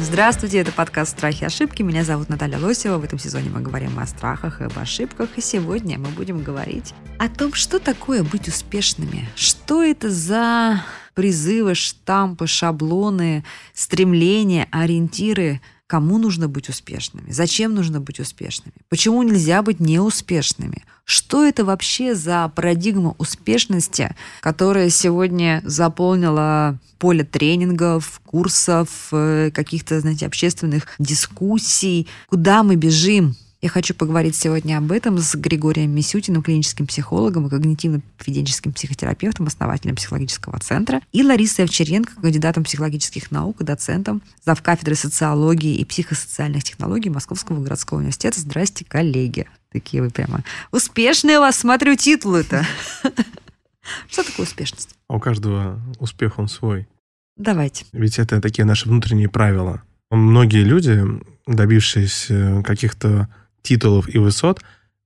Здравствуйте, это подкаст «Страхи и ошибки». Меня зовут Наталья Лосева. В этом сезоне мы говорим о страхах и об ошибках. И сегодня мы будем говорить о том, что такое быть успешными. Что это за призывы, штампы, шаблоны, стремления, ориентиры – Кому нужно быть успешными? Зачем нужно быть успешными? Почему нельзя быть неуспешными? Что это вообще за парадигма успешности, которая сегодня заполнила поле тренингов, курсов, э, каких-то, знаете, общественных дискуссий? Куда мы бежим? Я хочу поговорить сегодня об этом с Григорием Мисютиным, клиническим психологом и когнитивно-поведенческим психотерапевтом, основателем психологического центра, и Ларисой Овчаренко, кандидатом психологических наук и доцентом зав. кафедры социологии и психосоциальных технологий Московского городского университета. Здрасте, коллеги. Такие вы прямо успешные у вас, смотрю, титулы-то. Что такое успешность? А у каждого успех он свой. Давайте. Ведь это такие наши внутренние правила. Многие люди, добившиеся каких-то титулов и высот,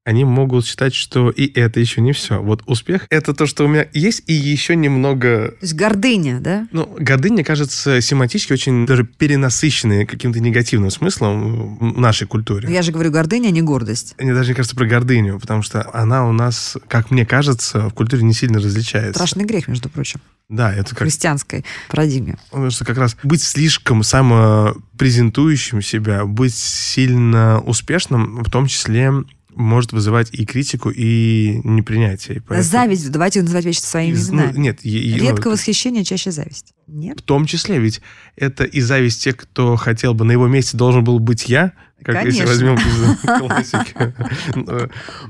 они могут считать, что и это еще не все. Вот успех — это то, что у меня есть, и еще немного... То есть гордыня, да? Ну, гордыня, кажется, семантически очень даже перенасыщенной каким-то негативным смыслом в нашей культуре. Я же говорю гордыня, а не гордость. Мне даже не кажется про гордыню, потому что она у нас, как мне кажется, в культуре не сильно различается. Страшный грех, между прочим, Да, это в как христианской парадигме. Потому что как раз быть слишком самопрезентующим себя, быть сильно успешным, в том числе может вызывать и критику, и непринятие. И поэтому- Зависть, давайте называть вещи своими Из- именами. ну, нет, е- е- ну, Редко восхищение, чаще зависть. Нет? в том числе, ведь это и зависть тех, кто хотел бы на его месте должен был быть я, как если Конечно. возьмем из классики.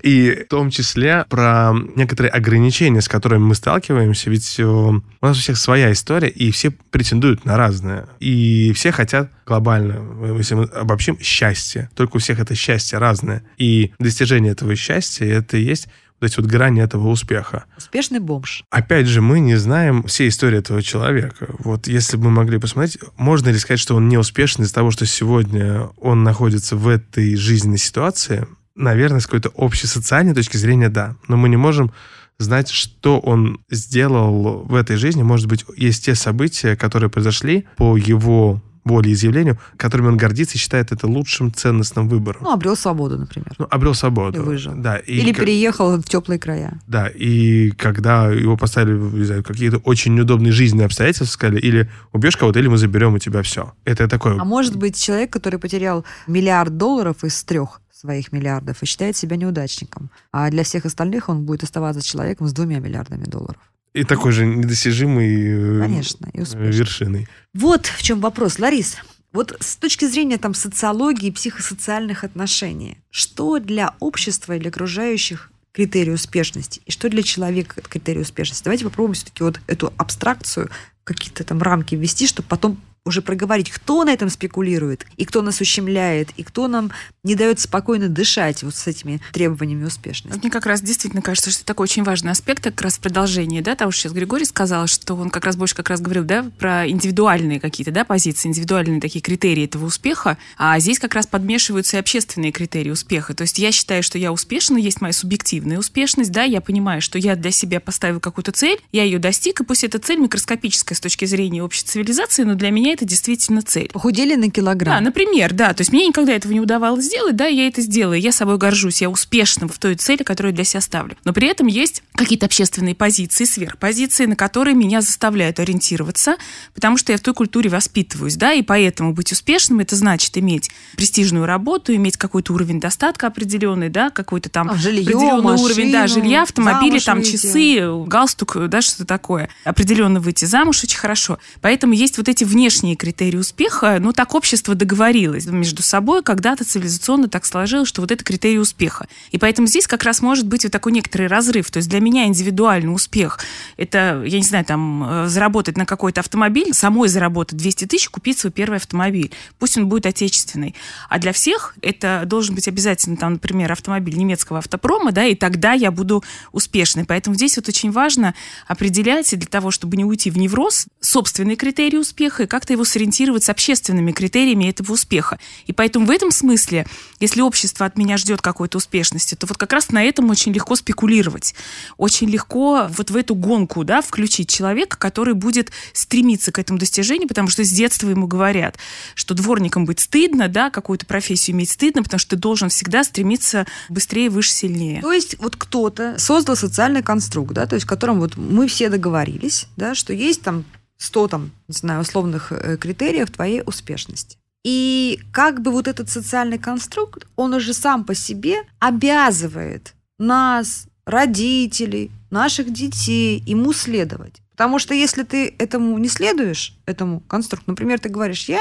И в том числе про некоторые ограничения, с которыми мы сталкиваемся, ведь э, у нас у всех своя история, и все претендуют на разное. И все хотят глобально, если мы обобщим, счастье. Только у всех это счастье разное. И достижение этого счастья, это и есть вот эти вот грани этого успеха. Успешный бомж. Опять же, мы не знаем всей истории этого человека. Вот если бы мы могли посмотреть, можно ли сказать, что он не успешен из-за того, что сегодня он находится в этой жизненной ситуации? Наверное, с какой-то общей социальной точки зрения, да. Но мы не можем знать, что он сделал в этой жизни. Может быть, есть те события, которые произошли по его волеизъявлению, которыми он гордится и считает это лучшим ценностным выбором. Ну, обрел свободу, например. Ну, обрел свободу. И выжил. Да, и Или как- переехал в теплые края. да, и когда его поставили, не знаю, какие-то очень неудобные жизненные обстоятельства, сказали, или убьешь кого-то, или мы заберем у тебя все. Это такое... А может быть, человек, который потерял миллиард долларов из трех своих миллиардов и считает себя неудачником. А для всех остальных он будет оставаться человеком с двумя миллиардами долларов. И такой же недостижимый э, Конечно, и э, вершиной. Вот в чем вопрос. Ларис, вот с точки зрения там, социологии и психосоциальных отношений, что для общества и для окружающих критерий успешности, и что для человека критерий успешности? Давайте попробуем все-таки вот эту абстракцию какие-то там рамки ввести, чтобы потом уже проговорить, кто на этом спекулирует, и кто нас ущемляет, и кто нам не дает спокойно дышать вот с этими требованиями успешности. Мне как раз действительно кажется, что это такой очень важный аспект, как раз продолжение, да, того, что сейчас Григорий сказал, что он как раз больше как раз говорил, да, про индивидуальные какие-то, да, позиции, индивидуальные такие критерии этого успеха, а здесь как раз подмешиваются и общественные критерии успеха. То есть я считаю, что я успешна, есть моя субъективная успешность, да, я понимаю, что я для себя поставил какую-то цель, я ее достиг, и пусть эта цель микроскопическая с точки зрения общей цивилизации, но для меня это действительно цель. Похудели на Да, килограмм. например, да. То есть мне никогда этого не удавалось сделать, да, я это сделала. Я собой горжусь, я успешна в той цели, которую для себя ставлю. Но при этом есть какие-то общественные позиции, сверхпозиции, на которые меня заставляют ориентироваться, потому что я в той культуре воспитываюсь, да, и поэтому быть успешным это значит иметь престижную работу, иметь какой-то уровень достатка определенный, да, какой-то там А, жилье, определенный уровень, да, машину, жилья, автомобили, там выйти. часы, галстук, да, что такое. Определенно выйти замуж очень хорошо. Поэтому есть вот эти внешние критерии успеха. Ну, так общество договорилось между собой, когда-то цивилизационно так сложилось, что вот это критерий успеха. И поэтому здесь как раз может быть вот такой некоторый разрыв. То есть для меня индивидуальный успех – это, я не знаю, там, э, заработать на какой-то автомобиль, самой заработать 200 тысяч, купить свой первый автомобиль. Пусть он будет отечественный. А для всех это должен быть обязательно, там, например, автомобиль немецкого автопрома, да, и тогда я буду успешной. Поэтому здесь вот очень важно определять, для того, чтобы не уйти в невроз, собственные критерии успеха и как-то как-то его сориентировать с общественными критериями этого успеха. И поэтому в этом смысле, если общество от меня ждет какой-то успешности, то вот как раз на этом очень легко спекулировать. Очень легко вот в эту гонку да, включить человека, который будет стремиться к этому достижению, потому что с детства ему говорят, что дворником быть стыдно, да, какую-то профессию иметь стыдно, потому что ты должен всегда стремиться быстрее, выше, сильнее. То есть вот кто-то создал социальный конструкт, да, то есть в котором вот мы все договорились, да, что есть там 100 там, не знаю, условных э, критериев твоей успешности. И как бы вот этот социальный конструкт, он уже сам по себе обязывает нас, родителей, наших детей, ему следовать. Потому что если ты этому не следуешь, этому конструкту, например, ты говоришь, я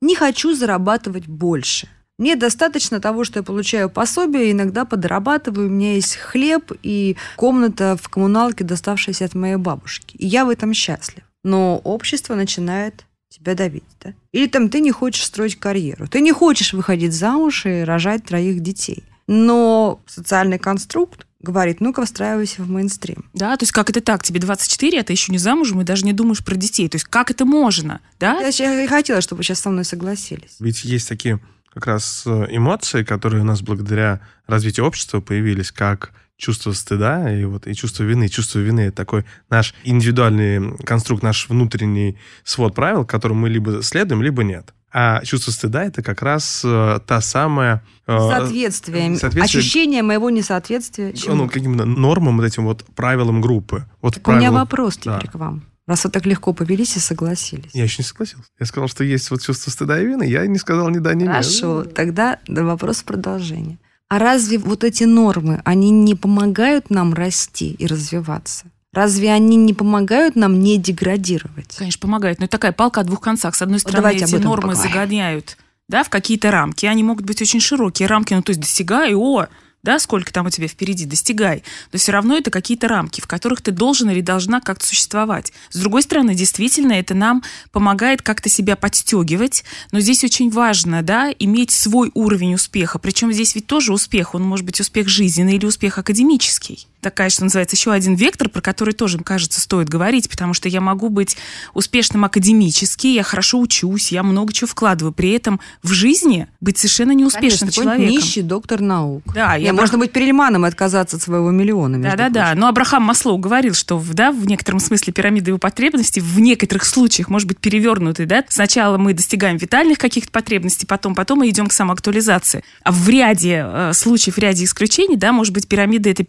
не хочу зарабатывать больше. Мне достаточно того, что я получаю пособие, иногда подрабатываю, у меня есть хлеб и комната в коммуналке, доставшаяся от моей бабушки. И я в этом счастлив. Но общество начинает тебя давить, да? Или там ты не хочешь строить карьеру, ты не хочешь выходить замуж и рожать троих детей. Но социальный конструкт говорит, ну-ка, встраивайся в мейнстрим. Да, то есть как это так? Тебе 24, а ты еще не замужем и даже не думаешь про детей. То есть как это можно, да? Я, я и хотела, чтобы вы сейчас со мной согласились. Ведь есть такие как раз э, эмоции, которые у нас благодаря развитию общества появились, как чувство стыда и вот и чувство вины. Чувство вины это такой наш индивидуальный конструкт, наш внутренний свод правил, которому мы либо следуем, либо нет. А чувство стыда это как раз э, та самая э, Соответствие. соответствие- Ощущение моего несоответствия. чему? ну, каким-то нормам, вот этим вот правилам группы. Вот Так у меня вопрос Да. теперь к вам. Раз вы так легко повелись и согласились. Я еще не согласился. Я сказал, что есть вот чувство стыда и вины. Я не сказал ни да, ни нет. Хорошо, тогда да, вопрос в продолжение. А разве вот эти нормы, они не помогают нам расти и развиваться? Разве они не помогают нам не деградировать? Конечно, помогает. Но это такая палка о двух концах. С одной стороны, давайте эти нормы поговорим. загоняют да, в какие-то рамки. Они могут быть очень широкие рамки, ну то есть достигай, о, да, сколько там у тебя впереди, достигай. Но все равно это какие-то рамки, в которых ты должен или должна как-то существовать. С другой стороны, действительно, это нам помогает как-то себя подстегивать. Но здесь очень важно, да, иметь свой уровень успеха. Причем здесь ведь тоже успех. Он может быть успех жизненный или успех академический. Такая, что называется, еще один вектор, про который тоже, кажется, стоит говорить, потому что я могу быть успешным академически, я хорошо учусь, я много чего вкладываю. При этом в жизни быть совершенно неуспешным Конечно, человеком. нищий доктор наук. Да, я можно быть перельманом и отказаться от своего миллиона. Да-да-да. Но Абрахам Маслоу говорил, что да, в некотором смысле пирамида его потребностей в некоторых случаях может быть перевернутой. Да? Сначала мы достигаем витальных каких-то потребностей, потом, потом мы идем к самоактуализации. А в ряде э, случаев, в ряде исключений, да, может быть, пирамида это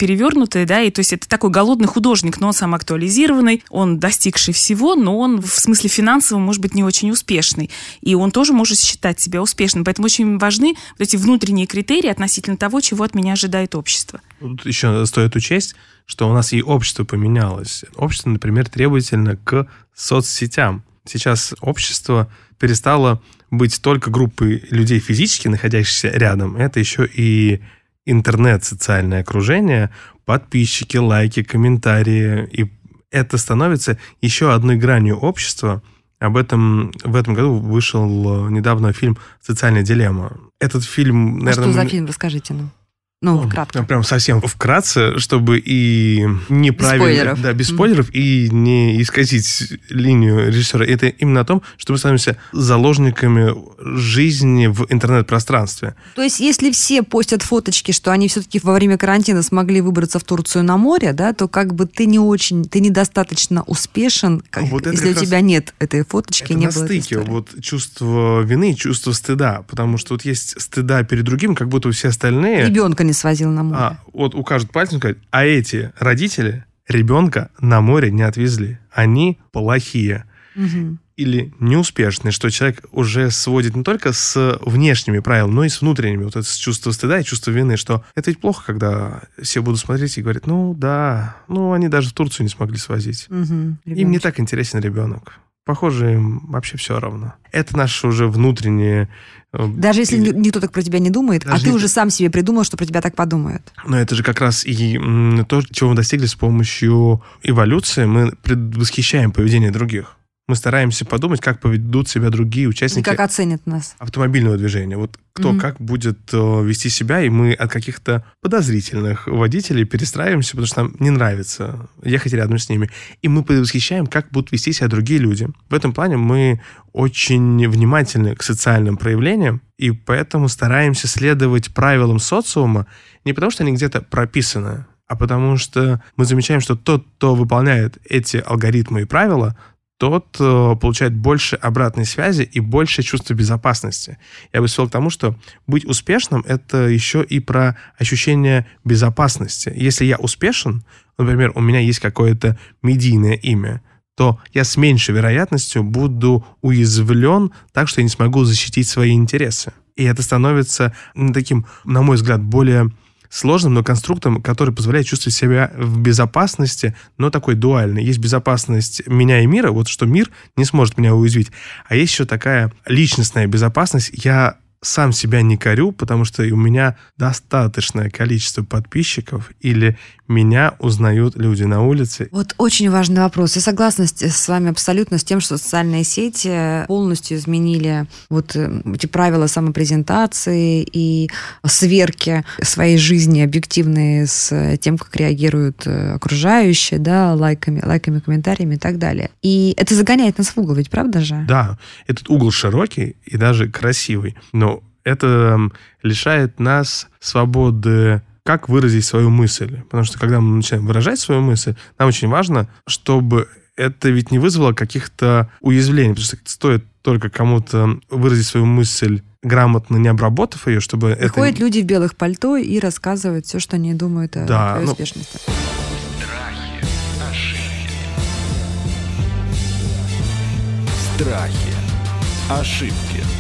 перевернутая, да, и то есть это такой голодный художник, но он самоактуализированный, он достигший всего, но он в смысле финансовом может быть не очень успешный. И он тоже может считать себя успешным. Поэтому очень важны вот эти внутренние критерии относительно того, чего от меня ожидает общество. Тут еще стоит учесть, что у нас и общество поменялось. Общество, например, требовательно к соцсетям. Сейчас общество перестало быть только группой людей физически находящихся рядом. Это еще и интернет, социальное окружение, подписчики, лайки, комментарии. И это становится еще одной гранью общества. Об этом в этом году вышел э, недавно фильм «Социальная дилемма». Этот фильм, А наверное... что за фильм, расскажите нам. Ну, ну, кратко. Прям совсем вкратце, чтобы и неправильно... спойлеров. Да, без спойлеров, и не исказить линию режиссера. Это именно о том, что мы становимся заложниками жизни в интернет-пространстве. То есть, если все постят фоточки, что они все-таки во время карантина смогли выбраться в Турцию на море, да, то как бы ты не очень, ты недостаточно успешен, как- Вот если у тебя нет этой фоточки, Это не на было стыке вот чувство вины и чувство стыда. Потому что вот есть стыда перед другим, как будто все остальные... Ребенка не свозил на море. А, вот укажут пальцем и а эти родители ребенка на море не отвезли. Они плохие. Мгм. или неуспешный, что человек уже сводит не только с внешними правилами, но и с внутренними. Вот это чувство стыда и чувство вины, что это ведь плохо, когда все будут смотреть и говорят, ну да, ну они даже в Турцию не смогли свозить. Мгм. Им не Ребеночек. так интересен ребенок. Похоже, им вообще все равно. Это наши уже внутренние... э, Даже если ни- никто так про тебя не думает, а Даже ты не- уже сам себе придумал, что про тебя так подумают. Но это же как раз и то, чего мы достигли с помощью эволюции. Мы предвосхищаем поведение других. Мы стараемся подумать, как поведут себя другие И участники как оценят нас. автомобильного движения. Вот кто Мгм. как будет э, вести себя, и мы от каких-то подозрительных водителей перестраиваемся, потому что нам не нравится ехать рядом с ними. И мы предвосхищаем, как будут вести себя другие люди. В этом плане мы очень внимательны к социальным проявлениям, и поэтому стараемся следовать правилам социума не потому, что они где-то прописаны, а потому что мы замечаем, что тот, кто выполняет эти алгоритмы и правила, тот э, получает больше обратной связи и больше чувства безопасности. Я бы свел к тому, что быть успешным — это еще и про ощущение безопасности. Если я успешен, например, у меня есть какое-то медийное имя, то я с меньшей вероятностью буду уязвлен так, что я не смогу защитить свои интересы. И это становится таким, на мой взгляд, более сложным, но конструктом, который позволяет чувствовать себя в безопасности, но такой дуальный. Есть безопасность меня и мира, вот что мир не сможет меня уязвить. А есть еще такая личностная безопасность. Я сам себя не корю, потому что у меня достаточное количество подписчиков или меня узнают люди на улице. Вот очень важный вопрос. Я согласна с, вами абсолютно с тем, что социальные сети полностью изменили вот э, эти правила самопрезентации и сверки своей жизни объективные с тем, как реагируют э, окружающие, да, лайками, лайками, комментариями и так далее. И это загоняет нас в угол, ведь правда же? Да, этот угол широкий и даже красивый, но это лишает нас свободы как выразить свою мысль. Потому что когда мы начинаем выражать свою мысль, нам очень важно, чтобы это ведь не вызвало каких-то уязвлений. Потому что стоит только кому-то выразить свою мысль грамотно, не обработав ее, чтобы это... Приходят люди в белых пальто и рассказывают все, что они думают о Да, твоей ну- успешности. Страхи, ошибки. Страхи. Ошибки.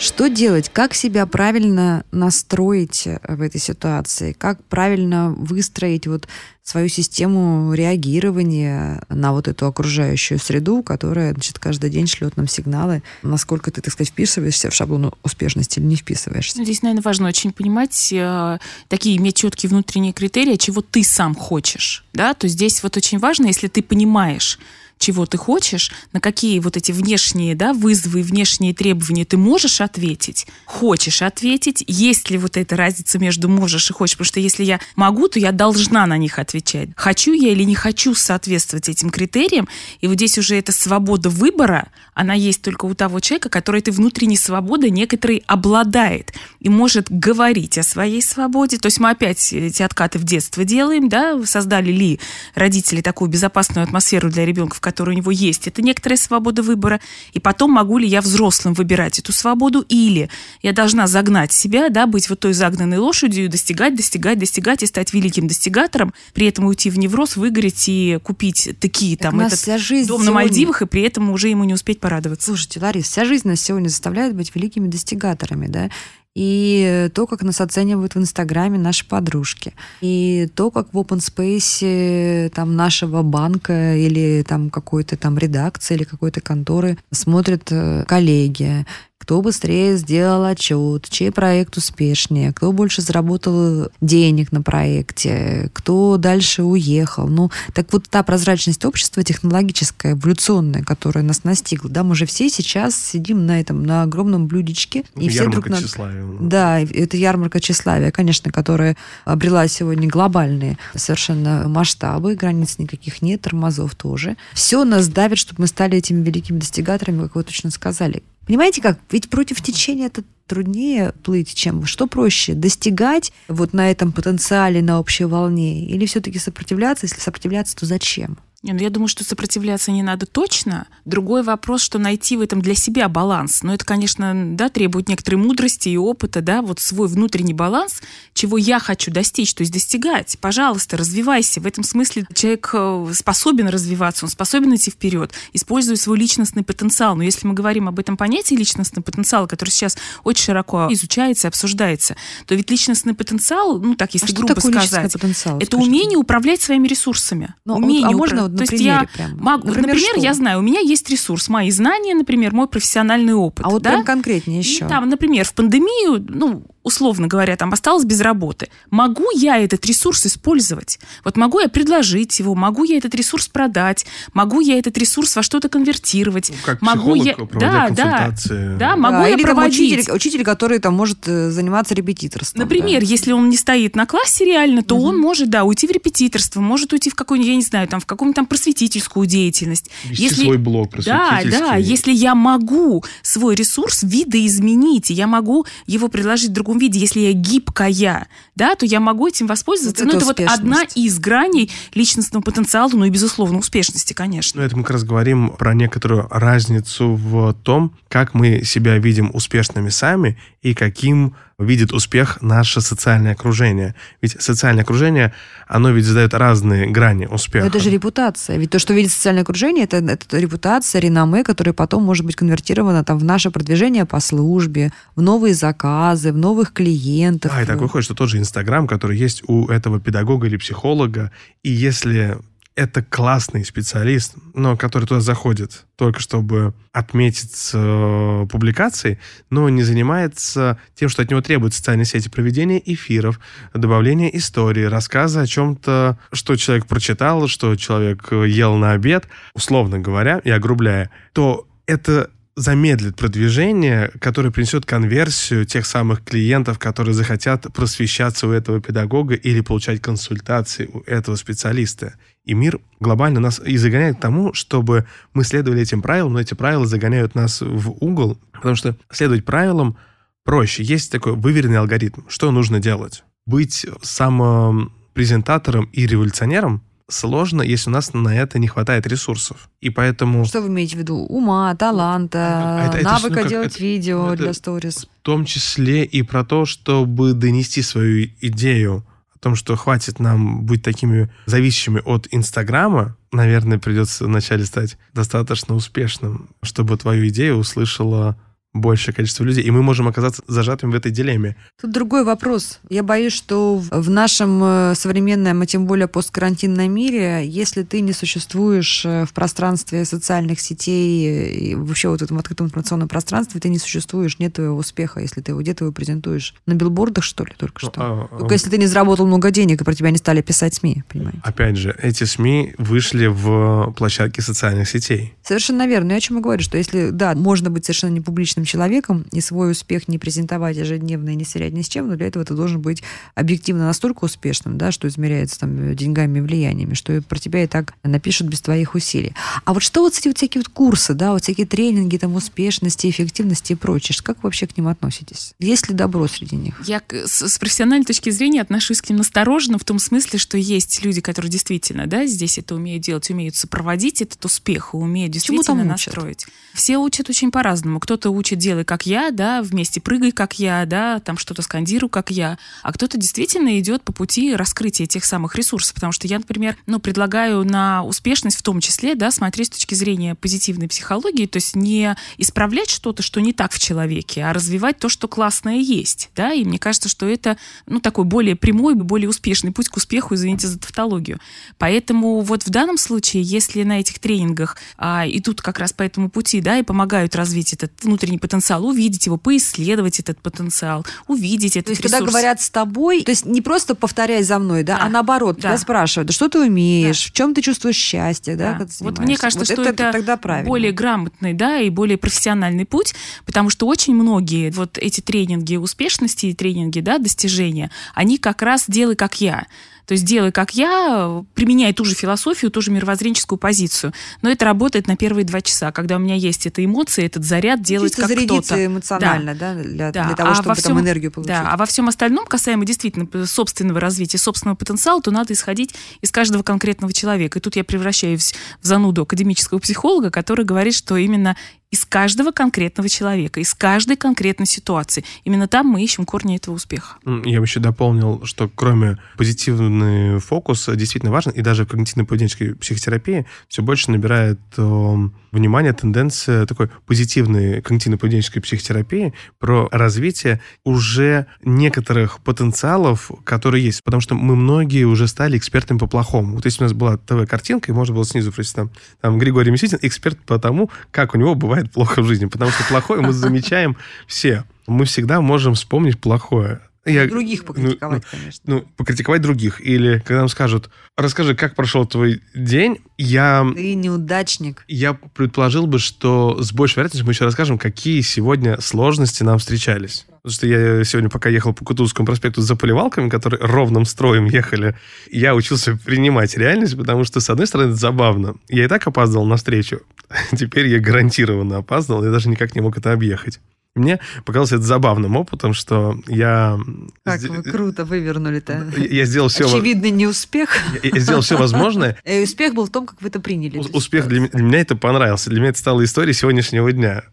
Что делать? Как себя правильно настроить э, в этой ситуации? Как правильно выстроить вот свою систему реагирования на вот эту окружающую среду, которая, значит, каждый день шлет нам сигналы, насколько ты, так сказать, вписываешься в шаблон успешности или не вписываешься? Ну, Здесь, наверное, важно очень понимать, э, такие иметь четкие внутренние критерии, чего ты сам хочешь. Да? То здесь вот очень важно, если ты понимаешь, чего ты хочешь, на какие вот эти внешние да, вызовы и внешние требования ты можешь ответить, хочешь ответить, есть ли вот эта разница между можешь и хочешь, потому что если я могу, то я должна на них отвечать. Хочу я или не хочу соответствовать этим критериям, и вот здесь уже эта свобода выбора, она есть только у того человека, который этой внутренней свободой некоторой обладает и может говорить о своей свободе. То есть мы опять эти откаты в детство делаем, да, создали ли родители такую безопасную атмосферу для ребенка, в которой у него есть это некоторая свобода выбора, и потом могу ли я взрослым выбирать эту свободу, или я должна загнать себя, да, быть вот той загнанной лошадью, достигать, достигать, достигать и стать великим достигатором, при этом уйти в невроз, выгореть и купить такие Так там этот вся жизнь дом на сегодня- Мальдивах, и при этом уже ему не успеть порадоваться. Слушайте, Ларис, вся жизнь нас сегодня заставляет быть великими достигаторами, да? И то, как нас оценивают в Инстаграме наши подружки, и то, как в open space там нашего банка или там какой-то там редакции или какой-то конторы смотрят э, коллеги, кто быстрее сделал отчет, чей проект успешнее, кто больше заработал денег на проекте, кто дальше уехал. Ну, так вот та прозрачность общества технологическая, эволюционная, которая нас настигла, да, мы же все сейчас сидим на этом, на огромном блюдечке, и все друг Ярмарка на... тщеславия. Да, это ярмарка тщеславия, конечно, которая обрела сегодня глобальные совершенно масштабы, границ никаких нет, тормозов тоже. Все нас давит, чтобы мы стали этими великими достигаторами, как вы точно сказали. Понимаете как? Ведь против течения это труднее плыть, чем что проще, достигать вот на этом потенциале, на общей волне, или все-таки сопротивляться? Если сопротивляться, то зачем? Не, ну я думаю, что сопротивляться не надо точно. Другой вопрос, что найти в этом для себя баланс. Но это, конечно, да, требует некоторой мудрости и опыта, да, вот свой внутренний баланс, чего я хочу достичь, то есть достигать. Пожалуйста, развивайся. В этом смысле человек э, способен развиваться, он способен идти вперед, используя свой личностный потенциал. Но если мы говорим об этом понятии личностный потенциал, который сейчас очень широко изучается и обсуждается, то ведь личностный потенциал, ну так, если а что грубо такое личностный сказать, потенциал? это Скажите? умение управлять своими ресурсами. Ну, а умение а можно вот То есть я прям? могу, Например, например, что? я знаю, у меня есть ресурс, мои знания, например, мой профессиональный опыт. А вот да? прям конкретнее И еще. там, например, в пандемию, ну, условно говоря, там осталась без работы, могу я этот ресурс использовать? Вот могу я предложить его, могу я этот ресурс продать, могу я этот ресурс во что-то конвертировать, Как могу психолог, я, да, да, да, могу Да, я или там проводить. учитель, учитель, который там может э, заниматься репетиторством. Например, да. если он не стоит на классе реально, то он может, да, уйти в репетиторство, может уйти в какую-нибудь, я не знаю, там, в какую-нибудь там просветительскую деятельность. Вести свой блог Да, просветительский. да, если я могу свой ресурс видоизменить, и я могу его предложить в другом виде, если я гибкая, да, то я могу этим воспользоваться. Вот ну, это это вот одна из граней личностного потенциала, ну и, безусловно, успешности, конечно. Ну, это мы как раз говорим про некоторую разницу в том, как мы себя видим успешными сами и каким видит успех наше социальное окружение. Ведь социальное окружение, оно ведь задает разные грани успеха. Но это же репутация. Ведь то, что видит социальное окружение, это, это репутация, реноме, которое потом может быть конвертировано там, в наше продвижение по службе, в новые заказы, в новых клиентов. Да, и так выходит, что тот же Инстаграм, который есть у этого педагога или психолога, и если это классный специалист, но который туда заходит только чтобы отметить э, публикации, но не занимается тем, что от него требуют социальные сети, проведения эфиров, добавления истории, рассказа о чем-то, что человек прочитал, что человек э, ел на обед, условно говоря, и огрубляя, то это замедлит продвижение, которое принесет конверсию тех самых клиентов, которые захотят просвещаться у этого педагога или получать консультации у этого специалиста. И мир глобально нас и загоняет к тому, чтобы мы следовали этим правилам, но эти правила загоняют нас в угол, потому что следовать правилам проще. Есть такой выверенный алгоритм. Что нужно делать? Быть самым презентатором и революционером сложно, если у нас на это не хватает ресурсов. И поэтому... Что вы имеете в виду? Ума, таланта, А это- это ж, навыка ну, как- делать это- видео ну, это- для сторис. В том числе и про то, чтобы донести свою идею том, что хватит нам быть такими зависящими от Инстаграма, наверное, придется вначале стать достаточно успешным, чтобы твою идею услышала большее количество людей, и мы можем оказаться зажатыми в этой дилемме. Тут другой вопрос. Я боюсь, что в- нашем э, современном, а тем более посткарантинном мире, если ты не существуешь э, в пространстве социальных сетей э, и вообще вот в этом открытом информационном пространстве, ты не существуешь, нет твоего успеха, если ты его где-то его презентуешь. На билбордах, что ли, только что? А, а, Только если ты не заработал много денег, и про тебя не стали писать СМИ, понимаете? Опять же, эти СМИ вышли в площадки социальных сетей. Совершенно верно. Я о чем и говорю, что если, да, можно быть совершенно не публичным человеком и свой успех не презентовать ежедневно и не сверять ни с чем, но для этого ты должен быть объективно настолько успешным, да, что измеряется там деньгами и влияниями, что про тебя и так напишут без твоих усилий. А вот что вот эти вот всякие вот курсы, да, вот всякие тренинги там успешности, эффективности и прочее, как вы вообще к ним относитесь? Есть ли добро среди них? Я с, с профессиональной точки зрения отношусь к ним настороженно в том смысле, что есть люди, которые действительно, да, здесь это умеют делать, умеют сопроводить этот успех и умеют действительно настроить. Все учат очень по-разному. Кто-то учит делай как я, да, вместе прыгай как я, да, там что-то скандируй как я, а кто-то действительно идет по пути раскрытия тех самых ресурсов, потому что я, например, ну, предлагаю на успешность в том числе, да, смотреть с точки зрения позитивной психологии, то есть не исправлять что-то, что не так в человеке, а развивать то, что классное есть, да, и мне кажется, что это, ну, такой более прямой, более успешный путь к успеху, извините за тавтологию. Поэтому вот в данном случае, если на этих тренингах а, идут как раз по этому пути, да, и помогают развить этот внутренний потенциал, увидеть его, поисследовать этот потенциал, увидеть этот То есть, когда ресурс. говорят с тобой, то есть не просто повторяй за мной, да, Да. а наоборот, Да. тебя спрашивают, да что ты умеешь, в чем ты чувствуешь счастье, да, Да. когда Вот мне кажется, что это, тогда правильно. более грамотный, да, и более профессиональный путь, потому что очень многие вот эти тренинги успешности и тренинги, да, достижения, они как раз делай как я. То есть делай как я, применяй ту же философию, ту же мировоззренческую позицию. Но это работает на первые два часа, когда у меня есть эта эмоция, этот заряд делать Чисто как кто-то. эмоционально, да, для, Да, для того, а чтобы всем- энергию получить. Да, а во всем остальном, касаемо действительно собственного развития, собственного потенциала, то надо исходить из каждого конкретного человека. И тут я превращаюсь в зануду академического психолога, который говорит, что именно из каждого конкретного человека, из каждой конкретной ситуации. Именно там мы ищем корни этого успеха. Я бы еще дополнил, что кроме позитивный фокус э, действительно важен, и даже в когнитивно-поведенческой психотерапии все больше набирает э, внимание тенденция такой позитивной когнитивно-поведенческой психотерапии про развитие уже некоторых потенциалов, которые есть. Потому что мы многие уже стали экспертами по плохому. Вот если у нас была ТВ-картинка, и можно было снизу прочитать там, там Григорий Меситин, эксперт по тому, как у него бывает плохо в жизни. Потому что плохое мы замечаем все. мы всегда можем вспомнить плохое. Я, Других покритиковать, конечно. ну, покритиковать других. Или когда нам скажут, расскажи, как прошел твой день, я, Ты неудачник. я предположил бы, что с большей вероятностью мы еще расскажем, какие сегодня сложности нам встречались. Потому что я сегодня, пока ехал по Кутузовскому проспекту за поливалками, которые ровным строем ехали, я учился принимать реальность, потому что, с одной стороны, это забавно. Я и так опаздывал на встречу. Теперь я гарантированно опаздывал, я даже никак не мог это объехать. Мне показалось это забавным опытом, что я... Как вы круто вывернули-то. Я сделал все... Очевидный неуспех. Я я сделал все возможное. И успех был в том, как вы это приняли. У- Успех для, меня это понравился. Для меня это стало историей сегодняшнего дня.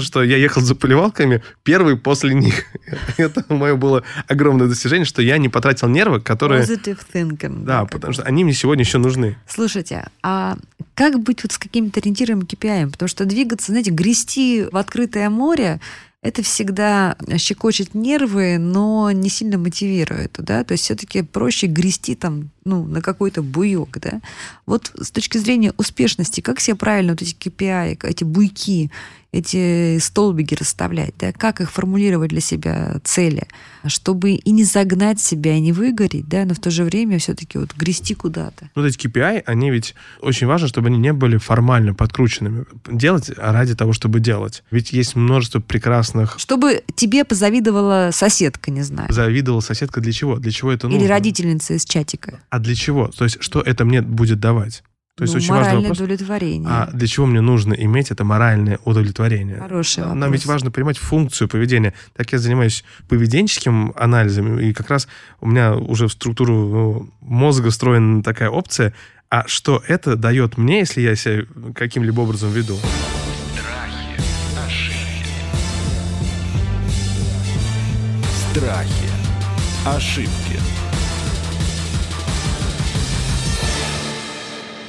Что я ехал за поливалками первый после них. Это мое было огромное достижение, что я не потратил нервы, которые... Positive thinking. Да, потому что они мне сегодня еще нужны. Слушайте, а как быть вот с какими-то ориентирами KPI? Потому что двигаться, знаете, грести в открытое море, это всегда щекочет нервы, но не сильно мотивирует, да, то есть все-таки проще грести там, ну, на какой-то буйок, да. Вот с точки зрения успешности, как себе правильно вот эти KPI, эти буйки, эти столбики расставлять, да, как их формулировать для себя цели, чтобы и не загнать себя, и не выгореть, да, но в то же время все-таки вот грести куда-то. Вот эти KPI, они ведь очень важно, чтобы они не были формально подкрученными. Делать ради того, чтобы делать. Ведь есть множество прекрасных... Чтобы тебе позавидовала соседка, не знаю. Завидовала соседка для чего? Для чего это нужно? Или родительница из чатика. А для чего? То есть, что это мне будет давать? То есть, Ну, очень важный моральное вопрос. удовлетворение. А для чего мне нужно иметь это моральное удовлетворение? Хороший Нам вопрос. ведь важно понимать функцию поведения. Так я занимаюсь поведенческим анализом, и как раз у меня уже в структуру ну, мозга встроена такая опция, а что это дает мне, если я себя каким-либо образом веду? Страхи, ошибки, Страхи. Ошибки.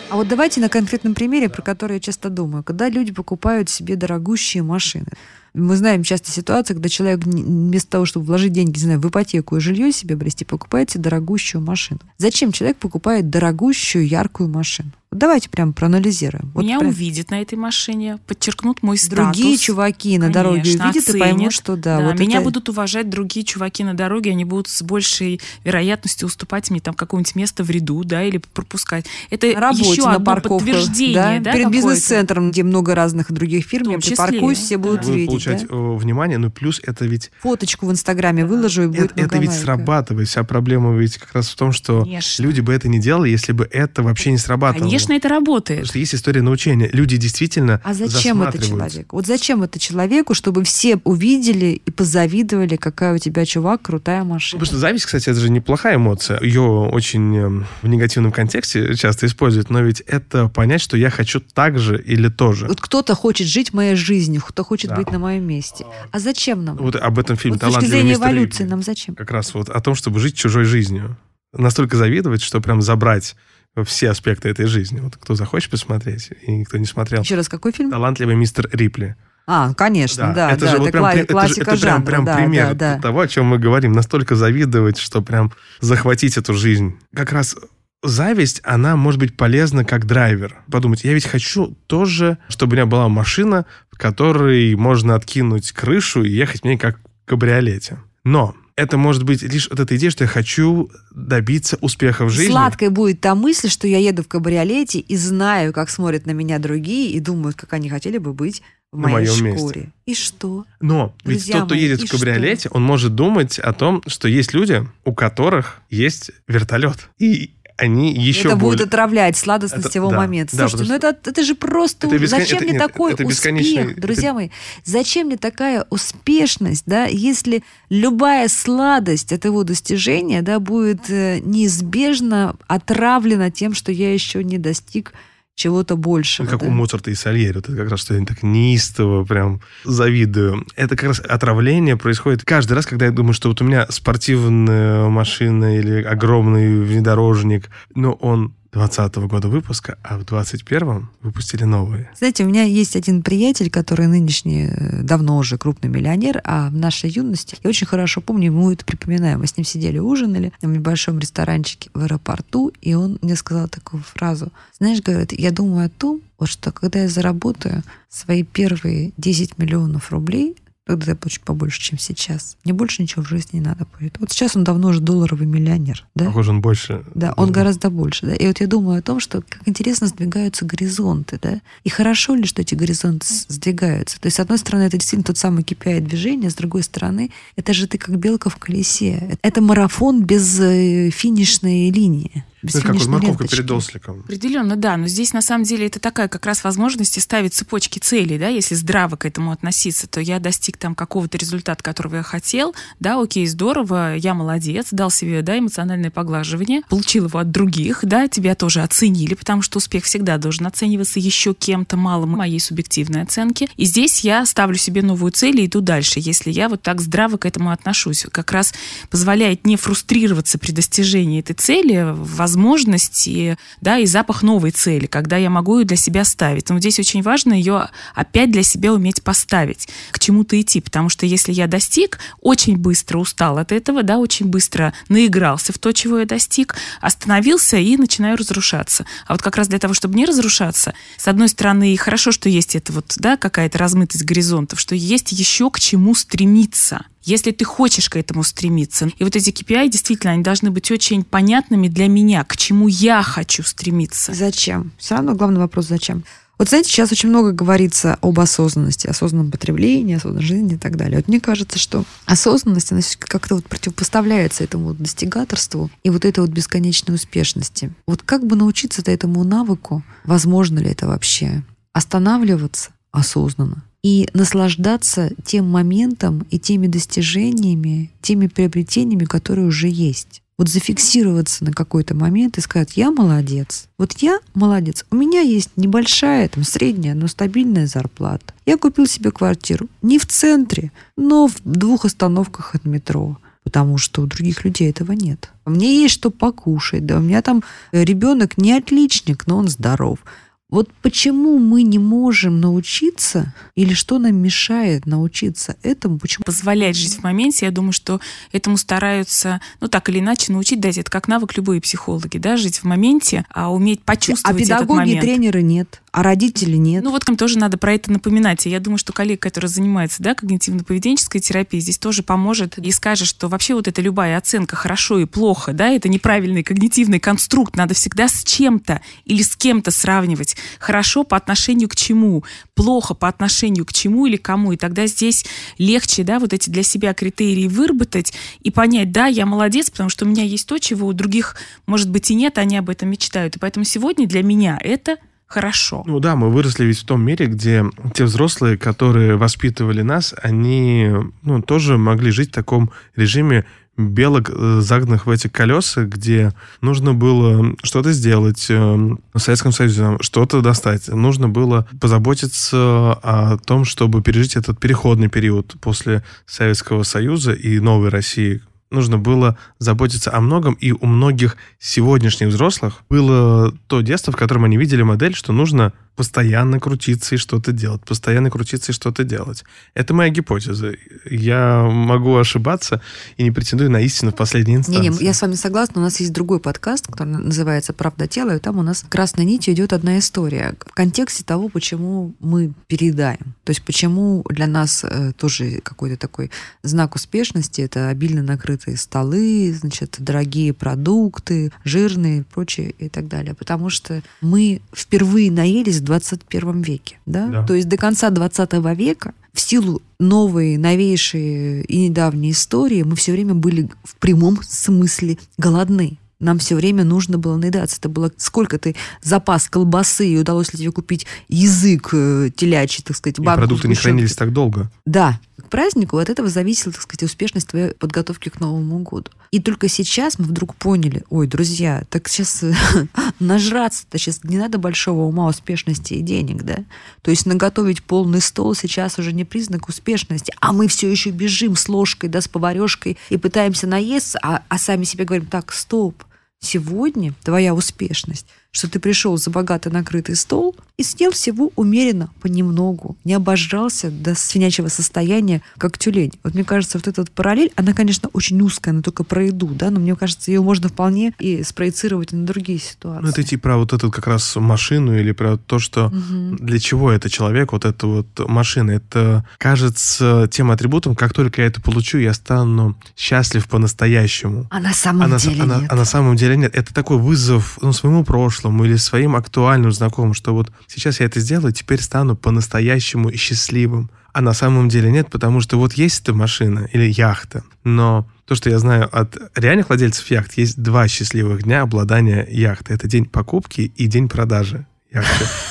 А вот давайте на конкретном примере, про который я часто думаю. Когда люди покупают себе дорогущие машины. Мы знаем часто ситуацию, когда человек вместо того, чтобы вложить деньги, не знаю, в ипотеку и жилье себе обрести, покупает себе дорогущую машину. Зачем человек покупает дорогущую, яркую машину? Вот давайте прям проанализируем. Вот Меня прям увидят на этой машине, подчеркнут мой статус. Другие чуваки на дороге Конечно, увидят и оценят. поймут, что да. вот меня это- будут уважать другие чуваки на дороге, они будут с большей вероятностью уступать мне там какое-нибудь место в ряду, да, или пропускать. Это на работе, еще на одно парковках, подтверждение, да, да, перед бизнес-центром, где много разных других фирм, я припаркуюсь, все да. будут Будут видеть. получать да? э, внимание, но плюс это ведь Фоточку в Инстаграме выложу, и будет это, это ведь срабатывает. Вся проблема ведь как раз в том, что Конечно. люди бы это не делали, если бы это вообще не срабатывало. Конечно, это Потому работает. что есть история научения. Люди действительно А зачем это человеку? Вот зачем это человеку, чтобы все увидели и позавидовали, какая у тебя, чувак, крутая Ну, машина? Потому что зависть, кстати, это же неплохая эмоция. Ее очень эм, в негативном контексте часто используют, но ведь это понять, что я хочу так же или тоже. Вот кто-то хочет жить моей жизнью, кто хочет Да. быть на моем месте. А зачем нам? Вот об этом фильм Вот с точки «Талантливый зрения мистер эволюции Рипли». нам зачем? Как раз вот о том, чтобы жить чужой жизнью. Настолько завидовать, что прям забрать все аспекты этой жизни. Вот кто захочет посмотреть, и кто не смотрел. Еще раз, какой фильм? «Талантливый мистер Рипли». А, конечно, да, это да, же вот прям, кла- при- это же- классика это прям, жанра, прям да, пример да, да. того, о чем мы говорим. Настолько завидовать, что прям захватить эту жизнь. Как раз зависть, она может быть полезна как драйвер. Подумать, я ведь хочу тоже, чтобы у меня была машина, в которой можно откинуть крышу и ехать мне как в кабриолете. Но это может быть лишь вот эта идея, что я хочу добиться успеха в жизни. Сладкой будет та мысль, что я еду в кабриолете и знаю, как смотрят на меня другие и думают, как они хотели бы быть в На моей моем месте. шкуре. И что? Но ведь Друзья тот, кто мои, едет в кабриолете, он может думать о том, что есть люди, у которых есть вертолет. И они еще это будет более... отравлять сладостность Это- всего да, момента. да, Слушайте, потому ну это, это же просто... Это бескон- Зачем это- мне нет, такой это бесконечный- успех, друзья это- мои? Зачем мне такая успешность, да, если любая сладость от его достижения, да, будет э, неизбежно отравлена тем, что я еще не достиг чего-то большего. Как да? у Моцарта и Сальери. Вот это как раз, что я так неистово прям завидую. Это как раз отравление происходит каждый раз, когда я думаю, что вот у меня спортивная машина или огромный внедорожник, но он 20 года выпуска, а в 21-м выпустили новые. Знаете, у меня есть один приятель, который нынешний, э, давно уже крупный миллионер, а в нашей юности, я очень хорошо помню, ему это припоминаю, мы с ним сидели, ужинали в небольшом ресторанчике в аэропорту, и он мне сказал такую фразу. Знаешь, говорит, я думаю о том, вот что когда я заработаю свои первые 10 миллионов рублей, Тогда я получу побольше, чем сейчас. Мне больше ничего в жизни не надо будет. Вот сейчас он давно уже долларовый миллионер, да? Похоже, он больше. Да, он гораздо больше, да. И вот я думаю о том, что как интересно сдвигаются горизонты, да. И хорошо ли, что эти горизонты сдвигаются. То есть, с одной стороны, это действительно тот самый KPI движения, с другой стороны, это же ты как белка в колесе. Это марафон без э, финишной линии. Без Ну, как вот морковка ленточки. перед осликом. Определенно, да. Но здесь на самом деле это такая как раз возможность ставить цепочки целей, да, если здраво к этому относиться, то я достиг там какого-то результата, которого я хотел, да, окей, здорово, я молодец, дал себе, да, эмоциональное поглаживание, получил его от других, да, тебя тоже оценили, потому что успех всегда должен оцениваться еще кем-то малым моей субъективной оценки. И здесь я ставлю себе новую цель и иду дальше, если я вот так здраво к этому отношусь. Как раз позволяет не фрустрироваться при достижении этой цели, возможности, да, и запах новой цели, когда я могу ее для себя ставить. Но здесь очень важно ее опять для себя уметь поставить, к чему-то идти, потому что если я достиг, очень быстро устал от этого, да, очень быстро наигрался в то, чего я достиг, остановился и начинаю разрушаться. А вот как раз для того, чтобы не разрушаться, с одной стороны, хорошо, что есть это вот, да, какая-то размытость горизонтов, что есть еще к чему стремиться если ты хочешь к этому стремиться. И вот эти KPI, действительно, они должны быть очень понятными для меня, к чему я хочу стремиться. Зачем? Все равно главный вопрос зачем. Вот знаете, сейчас очень много говорится об осознанности, осознанном потреблении, осознанной жизни и так далее. Вот мне кажется, что осознанность, она как-то вот противопоставляется этому вот достигаторству и вот этой вот бесконечной успешности. Вот как бы научиться этому навыку, возможно ли это вообще, останавливаться осознанно и наслаждаться тем моментом и теми достижениями, теми приобретениями, которые уже есть вот зафиксироваться на какой-то момент и сказать, я молодец. Вот я молодец. У меня есть небольшая, там, средняя, но стабильная зарплата. Я купил себе квартиру не в центре, но в двух остановках от метро потому что у других людей этого нет. Мне есть что покушать, да, у меня там ребенок не отличник, но он здоров. Вот почему мы не можем научиться, или что нам мешает научиться этому? Почему? Позволять жить в моменте, я думаю, что этому стараются, ну, так или иначе, научить дать. Это как навык любые психологи, да, жить в моменте, а уметь А почувствовать этот педагоги и момент. тренеры нет, а родители нет. Ну вот там тоже надо про это напоминать. И я думаю, что коллега, который занимается да, когнитивно-поведенческой терапией, здесь тоже поможет и скажет, что вообще вот эта любая оценка хорошо и плохо, да, это неправильный когнитивный конструкт. Надо всегда с чем-то или с кем-то сравнивать. Хорошо по отношению к чему, плохо по отношению к чему или кому. И тогда здесь легче, да, вот эти для себя критерии выработать и понять, да, я молодец, потому что у меня есть то, чего у других, может быть, и нет, они об этом мечтают. И поэтому сегодня для меня это хорошо. Ну да, мы выросли ведь в том мире, где те взрослые, которые воспитывали нас, они ну, тоже могли жить в таком режиме белок, э, загнанных в эти колеса, где нужно было что-то сделать э, в Советском Союзе, что-то достать. Нужно было позаботиться о том, чтобы пережить этот переходный период после Советского Союза и новой России, нужно было заботиться о многом, и у многих сегодняшних взрослых было то детство, в котором они видели модель, что нужно постоянно крутиться и что-то делать, постоянно крутиться и что-то делать. Это моя гипотеза. Я могу ошибаться и не претендую на истину в последней инстанции. Не-не, я с вами согласна. У нас есть другой подкаст, который называется «Правда тела», и там у нас красной нитью идет одна история в контексте того, почему мы переедаем. То есть почему для нас э, тоже какой-то такой знак успешности – это обильно накрытые столы, значит, дорогие продукты, жирные и прочее и так далее. Потому что мы впервые наелись 21 веке. Да? Да. То есть до конца 20 века в силу новой, новейшей и недавней истории мы все время были в прямом смысле голодны. Нам все время нужно было наедаться. Это было сколько ты запас колбасы, и удалось ли тебе купить язык э, телячий, так сказать, И банку продукты не хранились так долго. Да, к празднику от этого зависела, так сказать, успешность твоей подготовки к Новому году. И только сейчас мы вдруг поняли, ой, друзья, так сейчас нажраться-то сейчас не надо большого ума, успешности и денег, да? То есть наготовить полный стол сейчас уже не признак успешности, а мы все еще бежим с ложкой, да, с поварешкой и пытаемся наесться, а, а сами себе говорим, так, стоп, Сегодня твоя успешность, что ты пришел за богато накрытый стол и съел всего умеренно, понемногу, не обожрался до свинячего состояния, как тюлень. Вот мне кажется, вот эта вот параллель, она, конечно, очень узкая, она только про еду, да, но мне кажется, ее можно вполне и спроецировать на другие ситуации. Ну, это идти про вот эту как раз машину или про то, что Мгм. для чего это человек, вот эта вот машина. Это кажется тем атрибутом, как только я это получу, я стану счастлив по-настоящему. А на самом А на, деле а на- нет. а на самом деле нет. Это такой вызов ну, своему прошлому или своим актуальным знакомым, что вот сейчас я это сделаю, теперь стану по-настоящему счастливым. А на самом деле нет, потому что вот есть эта машина или яхта, но то, что я знаю от реальных владельцев яхт, есть два счастливых дня обладания яхты. Это день покупки и день продажи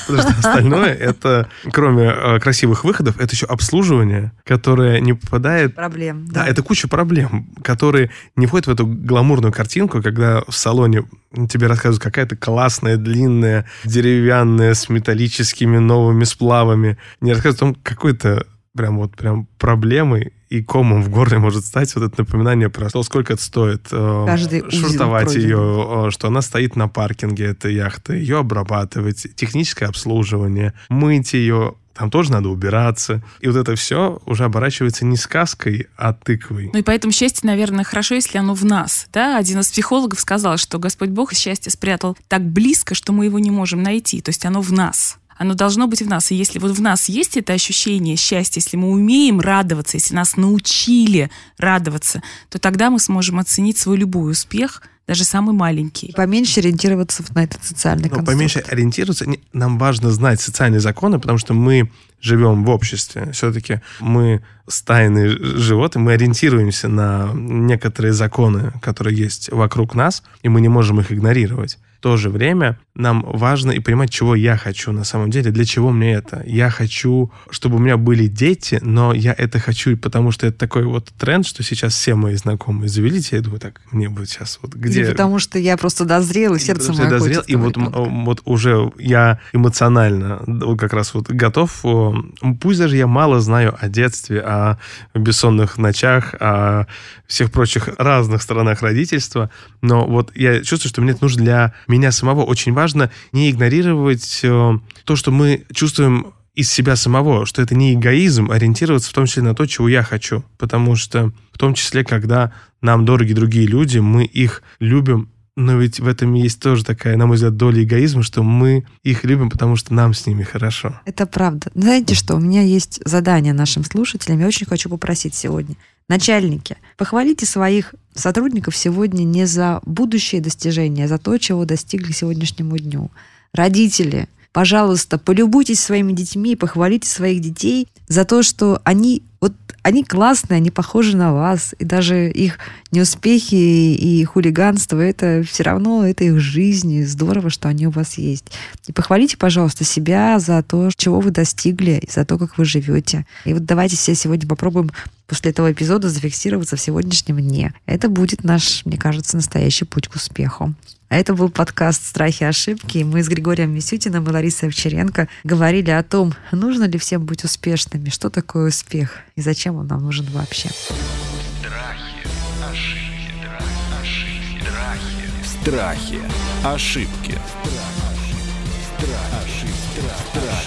Потому что остальное, это, кроме э, красивых выходов, это еще обслуживание, которое не попадает Проблем. да, это куча проблем, которые не входят в эту гламурную картинку, когда в салоне тебе рассказывают какая-то классная, длинная, деревянная, с металлическими новыми сплавами. Не рассказывают о том, какой-то прям вот прям проблемой и комом в горле может стать вот это напоминание про то, сколько это стоит э, Каждый пройденный. ее, э, что она стоит на паркинге, этой яхты, ее обрабатывать, техническое обслуживание, мыть ее, там тоже надо убираться. И вот это все уже оборачивается не сказкой, а тыквой. Ну и поэтому счастье, наверное, хорошо, если оно в нас. Да? Один из психологов сказал, что Господь Бог счастье спрятал так близко, что мы его не можем найти. То есть оно в нас. Оно должно быть в нас. И если вот в нас есть это ощущение счастья, если мы умеем радоваться, если нас научили радоваться, то тогда мы сможем оценить свой любой успех, даже самый маленький. Поменьше ориентироваться на этот социальный Но конструкт. поменьше ориентироваться. Нам важно знать социальные законы, потому что мы живем в обществе. Все-таки мы стайные животные, мы ориентируемся на некоторые законы, которые есть вокруг нас, и мы не можем их игнорировать. В то же время нам важно и понимать, чего я хочу на самом деле, для чего мне это. Я хочу, чтобы у меня были дети, но я это хочу, потому что это такой вот тренд, что сейчас все мои знакомые завели детей. Я думаю, так, мне будет сейчас вот где... Или потому что я просто дозрел, и сердце мое дозрел, и вот, вот уже я эмоционально как раз вот готов, пусть даже я мало знаю о детстве, о бессонных ночах, о всех прочих разных сторонах родительства, но вот я чувствую, что мне это нужно для меня самого. Очень важно не игнорировать то, что мы чувствуем из себя самого, что это не эгоизм, ориентироваться в том числе на то, чего я хочу. Потому что в том числе, когда нам дороги другие люди, мы их любим но ведь в этом есть тоже такая, на мой взгляд, доля эгоизма, что мы их любим, потому что нам с ними хорошо. Это правда. Знаете что, у меня есть задание нашим слушателям. Я очень хочу попросить сегодня. Начальники, похвалите своих сотрудников сегодня не за будущие достижения, а за то, чего достигли сегодняшнему дню. Родители, пожалуйста, полюбуйтесь своими детьми похвалите своих детей за то, что они вот они классные, они похожи на вас, и даже их неуспехи и хулиганство, это все равно, это их жизнь, и здорово, что они у вас есть. И похвалите, пожалуйста, себя за то, чего вы достигли, и за то, как вы живете. И вот давайте все сегодня попробуем после этого эпизода зафиксироваться в сегодняшнем дне. Это будет наш, мне кажется, настоящий путь к успеху. А это был подкаст «Страхи и ошибки». Мы с Григорием Мисютиным и Ларисой Овчаренко говорили о том, нужно ли всем быть успешными, что такое успех и зачем он нам нужен вообще. Страхи, ошибки, страх, ошибки, страхи. Страхи. Ошибки.